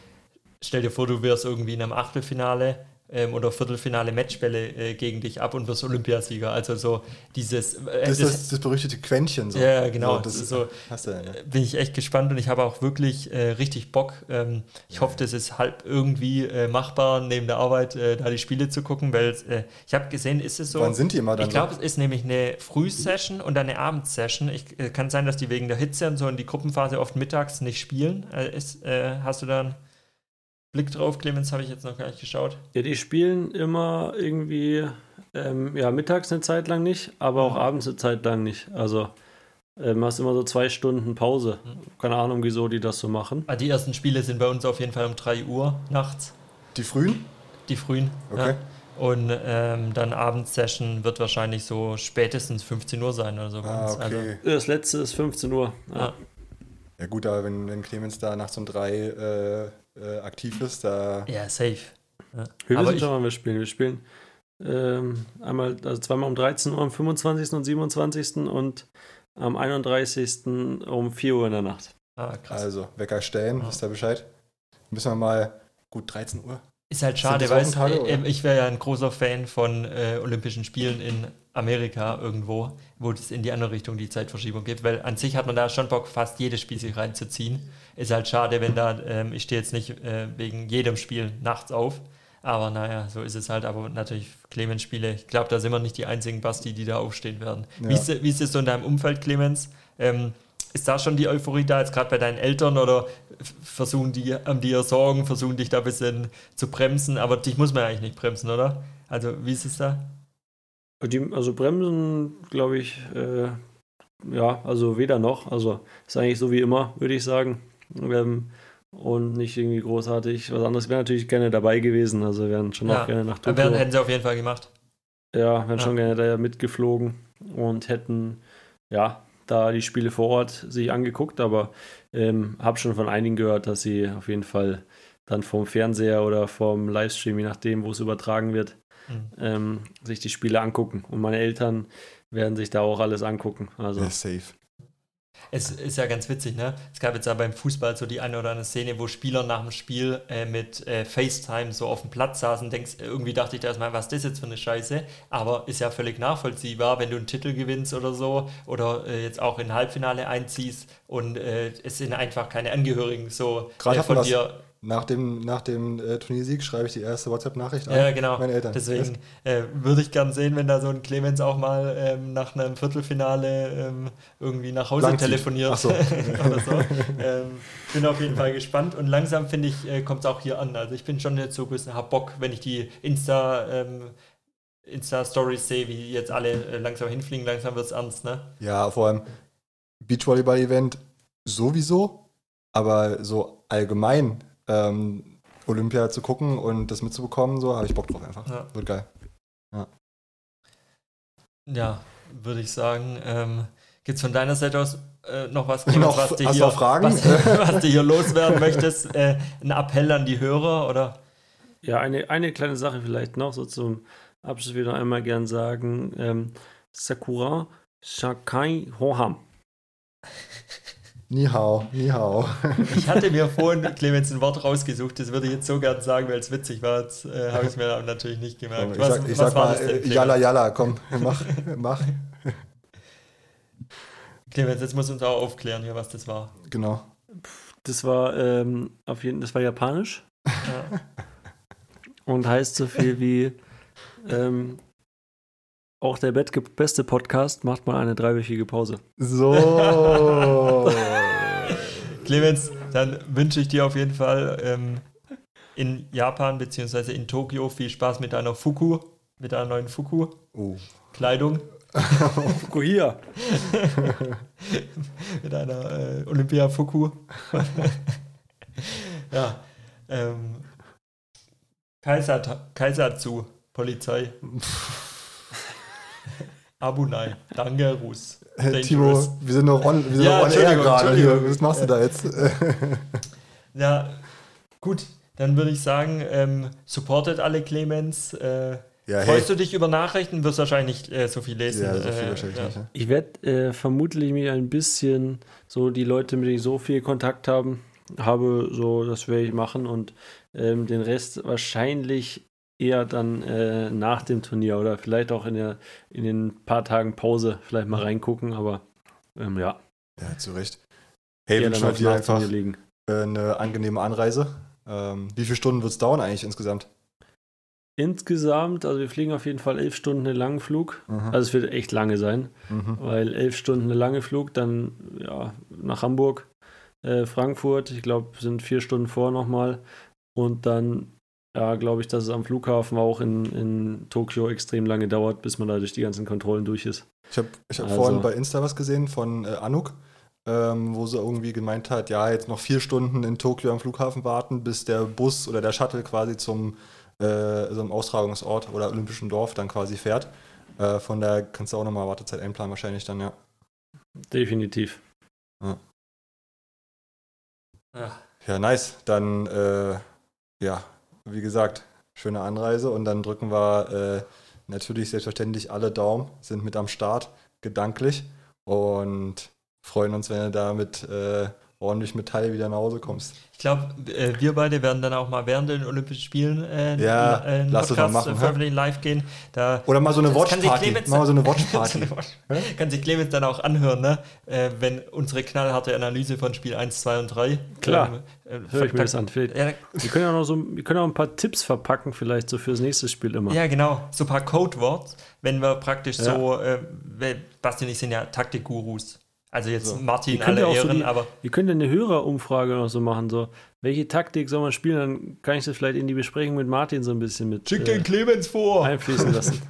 stell dir vor, du wirst irgendwie in einem Achtelfinale ähm, oder Viertelfinale Matchbälle äh, gegen dich ab und wirst Olympiasieger. Also so dieses... Äh, Das ist das, das berüchtigte Quäntchen. So. Ja, genau. So, das ist so, Hast du ja, ne? bin ich echt gespannt und ich habe auch wirklich äh, richtig Bock. Ähm, ich hoffe, das ist halb irgendwie äh, machbar, neben der Arbeit äh, da die Spiele zu gucken, weil äh, ich habe gesehen, ist es so. Wann sind die immer dann Ich glaube, es ist nämlich eine Frühsession und dann eine Abendsession. Ich, äh, kann sein, dass die wegen der Hitze und so in die Gruppenphase oft mittags nicht spielen. Äh, ist, äh, hast du da einen Blick drauf, Clemens? Habe ich jetzt noch gar nicht geschaut. Ja, die spielen immer irgendwie, ähm, ja, mittags eine Zeit lang nicht, aber auch abends eine Zeit lang nicht. Also, ähm, hast immer so zwei Stunden Pause. Keine Ahnung, wieso die das so machen. Ah, die ersten Spiele sind bei uns auf jeden Fall um 3 Uhr nachts, Die frühen? die frühen. Okay. Ja. Und ähm, dann Abendsession wird wahrscheinlich so spätestens 15 Uhr sein oder so. bei Ah, uns. Also, okay. Das letzte ist 15 Uhr. Ja. ja. Ja gut, aber wenn, wenn Clemens da nachts um drei äh, äh, aktiv ist, da ja, safe. Ja. Schon, wann wir spielen. Wir spielen ähm, einmal, also zweimal um 13 Uhr am 25. und 27. und am 31. um 4 Uhr in der Nacht. ah, krass. also Wecker stellen, Ja. wisst ihr Bescheid? Müssen wir mal, gut 13 Uhr. Ist halt schade, weil äh, ich wäre ja ein großer Fan von äh, Olympischen Spielen in Amerika irgendwo, wo es in die andere Richtung die Zeitverschiebung gibt, weil an sich hat man da schon Bock, fast jedes Spiel sich reinzuziehen. Ist halt schade, wenn da, ähm, ich stehe jetzt nicht äh, wegen jedem Spiel nachts auf, aber naja, so ist es halt. Aber natürlich Clemens-Spiele, ich glaube, da sind wir nicht die einzigen Basti, die da aufstehen werden. Ja. Wie, ist, wie ist es so in deinem Umfeld, Clemens? Ähm, ist da schon die Euphorie da, jetzt gerade bei deinen Eltern oder versuchen die, die ihr Sorgen, versuchen dich da ein bisschen zu bremsen, aber dich muss man ja eigentlich nicht bremsen, oder? Also, wie ist es da? Die, also Bremsen, glaube ich, äh, ja, also weder noch. Also ist eigentlich so wie immer, würde ich sagen. Ähm, und nicht irgendwie großartig. Was anderes wäre natürlich gerne dabei gewesen. Also wären schon Ja, auch gerne nach Aber Tokio. hätten sie auf jeden Fall gemacht. Ja, wären Ja. schon gerne da mitgeflogen und hätten, ja, da die Spiele vor Ort sich angeguckt, aber ähm, habe schon von einigen gehört, dass sie auf jeden Fall dann vom Fernseher oder vom Livestream, je nachdem, wo es übertragen wird, Mhm. ähm, sich die Spiele angucken. Und meine Eltern werden sich da auch alles angucken. Also Ja, safe. Es ist ja ganz witzig, ne? Es gab jetzt ja beim Fußball so die eine oder andere Szene, wo Spieler nach dem Spiel äh, mit äh, FaceTime so auf dem Platz saßen. Denkst, irgendwie dachte ich da erstmal, was ist das jetzt für eine Scheiße? Aber ist ja völlig nachvollziehbar, wenn du einen Titel gewinnst oder so oder äh, jetzt auch in Halbfinale einziehst und äh, es sind einfach keine Angehörigen so Gerade äh, von das- dir. Nach dem, nach dem äh, Turniersieg schreibe ich die erste WhatsApp-Nachricht an. Ja, genau. Meine Eltern. Deswegen äh, würde ich gern sehen, wenn da so ein Clemens auch mal ähm, nach einem Viertelfinale ähm, irgendwie nach Hause Langzieht. telefoniert Ach so. oder so. Ähm, bin auf jeden Fall gespannt und langsam finde ich, äh, kommt es auch hier an. Also ich bin schon jetzt so ein bisschen, hab Bock, wenn ich die Insta, ähm, Insta-Stories sehe, wie jetzt alle äh, langsam hinfliegen, langsam wird es ernst, ne? Ja, vor allem Beachvolleyball-Event sowieso, aber so allgemein ähm, Olympia zu gucken und das mitzubekommen, so habe ich Bock drauf einfach. Ja. Wird geil. Ja, würde ich sagen. Ähm, Gibt es von deiner Seite aus äh, noch was, Noch- was, du hier, Fragen? Was, was du hier loswerden möchtest? Äh, ein Appell an die Hörer oder? Ja, eine, eine kleine Sache vielleicht noch, so zum Abschluss wieder einmal gern sagen. Ähm, Sakura Shakai Hoham. Ni hao, ni hao. Ich hatte mir vorhin, Clemens, ein Wort rausgesucht, das würde ich jetzt so gern sagen, weil es witzig war. Jetzt äh, habe ich es mir natürlich nicht gemerkt. Ich Was, sag, ich was sag war mal, denn, jalla jalla, komm, mach, mach. Clemens, jetzt musst du uns auch aufklären hier, was das war. Genau. Das war ähm, auf jeden das war japanisch Ja. und heißt so viel wie ähm, auch der beste Podcast macht mal eine dreiwöchige Pause. So. Clemens, dann wünsche ich dir auf jeden Fall ähm, in Japan bzw. in Tokio viel Spaß mit deiner Fuku, mit deiner neuen oh. Fuku-Kleidung, Fukuhia. mit deiner äh, Olympia-Fuku. ja. Ähm, Kaiser, Kaiserzu, Polizei. Abunai, danke, Rus. Äh, Timo, wir sind noch on, wir sind Ja, noch on air gerade. Was machst du da jetzt? Ja, gut, dann würde ich sagen, ähm, supportet alle Clemens. Äh, Ja, hey. freust du dich über Nachrichten? Wirst wahrscheinlich nicht äh, so viel lesen. Ja, so viel äh, wahrscheinlich ja. nicht. ne? Ich werde äh, vermutlich mir ein bisschen so die Leute, mit denen ich so viel Kontakt haben, habe, so das werde ich machen und ähm, den Rest wahrscheinlich eher dann äh, nach dem Turnier oder vielleicht auch in, der, in den paar Tagen Pause vielleicht mal reingucken, aber ähm, ja, Ja, zu Recht. Wir aufs dir einfach äh, eine angenehme Anreise. Ähm, wie viele Stunden wird es dauern eigentlich insgesamt? Insgesamt, also wir fliegen auf jeden Fall elf Stunden einen langen Flug. Mhm. Also es wird echt lange sein, Mhm. weil elf Stunden eine lange Flug, dann ja, nach Hamburg, äh, Frankfurt, ich glaube, sind vier Stunden vor nochmal. Und dann, ja, glaube ich, dass es am Flughafen auch in, in Tokio extrem lange dauert, bis man da durch die ganzen Kontrollen durch ist. Ich habe ich hab Also- vorhin bei Insta was gesehen von äh, Anuk, ähm, wo sie irgendwie gemeint hat, ja, jetzt noch vier Stunden in Tokio am Flughafen warten, bis der Bus oder der Shuttle quasi zum, äh, einem Austragungsort oder Olympischen Dorf dann quasi fährt. Äh, von daher kannst du auch nochmal Wartezeit einplanen, wahrscheinlich dann, ja. Definitiv. Ja. Ja, nice. Dann, äh, ja, wie gesagt, schöne Anreise und dann drücken wir äh, natürlich selbstverständlich alle Daumen, sind mit am Start, gedanklich und freuen uns, wenn du da mit äh, ordentlich mit Teil wieder nach Hause kommst. Ich glaube, äh, wir beide werden dann auch mal während den Olympischen Spielen äh, Ja, äh, einen lass das mal machen, äh, veröffentlichen, live gehen. Da, Oder mal so eine Das kann sich Watchparty. Machen wir so eine Watchparty. Watch- kann sich Clemens dann auch anhören, ne? äh, wenn unsere knallharte Analyse von Spiel 1, 2 und 3. Klar. äh, Hör ich mir das an. Ja, Wir können ja noch so, wir können auch ein paar Tipps verpacken, vielleicht so fürs nächste Spiel immer. ja, genau. So ein paar Codewords, wenn wir praktisch Ja. so, äh, weil Basti und ich sind ja Taktikgurus. Also jetzt So. Martin Ihr könnt alle ja auch so Ehren, die, aber ihr könnt ja eine Hörerumfrage noch so machen, so welche Taktik soll man spielen, dann kann ich das vielleicht in die Besprechung mit Martin so ein bisschen mit schick äh, den Clemens vor. einfließen lassen.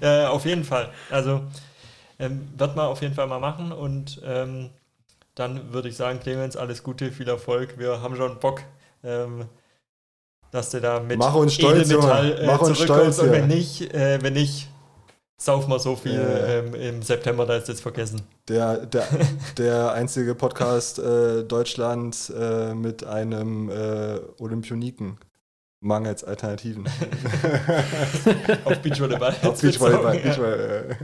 Äh, auf jeden Fall. Also ähm, wird man auf jeden Fall mal machen und ähm, dann würde ich sagen, Clemens, alles Gute, viel Erfolg. Wir haben schon Bock, ähm, dass du da mit Mach uns stolz, Edelmetall Junge. Mach uns zurückkommst. stolz und wenn nicht, äh, wenn nicht, saufen wir so viel ja. ähm, im September, da ist das vergessen. Der, der, der einzige Podcast äh, Deutschlands äh, mit einem äh, Olympioniken. Mangels Alternativen. Auf Beachvolleyball. Auf Beachvolleyball. Beachvolleyball.